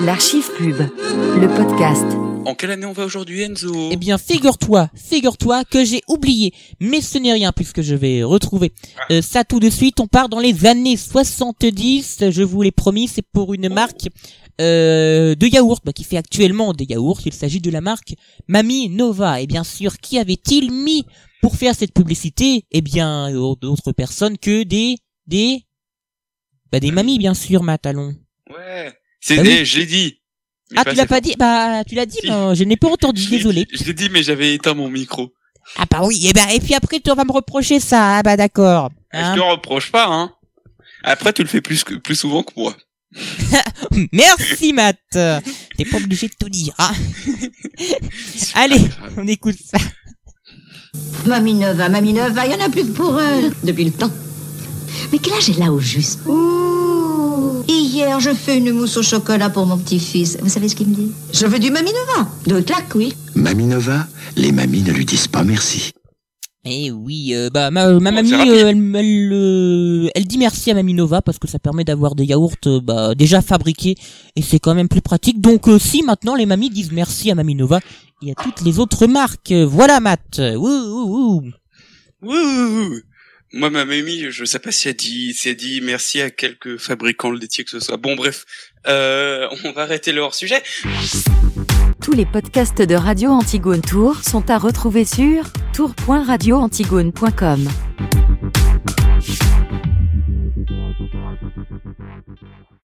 L'archive pub, le podcast. En quelle année on va aujourd'hui, Enzo? Eh bien, figure-toi, figure-toi que j'ai oublié, mais ce n'est rien puisque je vais retrouver euh, ça tout de suite. On part dans les années 70, je vous l'ai promis, c'est pour une marque euh, de yaourt bah, qui fait actuellement des yaourts. Il s'agit de la marque Mamie Nova. Et bien sûr, qui avait-il mis pour faire cette publicité? Eh bien, euh, d'autres personnes que des des bah des mamies bien sûr, Matalon. C'est, Ah oui. eh, je l'ai dit. Mais Ah, tu l'as pas dit Bah, tu l'as dit, Si. bah, je n'ai pas entendu. Désolé. dit- Je l'ai dit, mais j'avais éteint mon micro. Ah bah oui, et ben et puis après tu vas me reprocher ça. Ah bah d'accord. Hein Je te reproche pas, hein. Après, tu le fais plus que, plus souvent que moi. Merci Matt. T'es pas obligé de tout dire. Hein Allez, on écoute ça. Mamie Nova, Mamie Nova, il y en a plus que pour elle depuis le temps. Mais quel âge elle a au juste? Ouh Hier, je fais une mousse au chocolat pour mon petit-fils. Vous savez ce qu'il me dit? Je veux du Mamie Nova. De claque, oui. Mamie Nova, les mamies ne lui disent pas merci. Eh oui, euh, bah ma, ma Bon, mamie, euh, elle, elle, euh, elle dit merci à Mamie Nova parce que ça permet d'avoir des yaourts euh, bah, déjà fabriqués et c'est quand même plus pratique. Donc euh, si maintenant les mamies disent merci à Mamie Nova et à toutes les autres marques, euh, voilà Matt. Wouh. Wouh Moi, ma mamie, je sais pas si elle dit, si elle dit merci à quelques fabricants laitiers que ce soit. Bon, bref, euh, on va arrêter le hors-sujet. Tous les podcasts de Radio Antigone Tour sont à retrouver sur tour.radioantigone.com.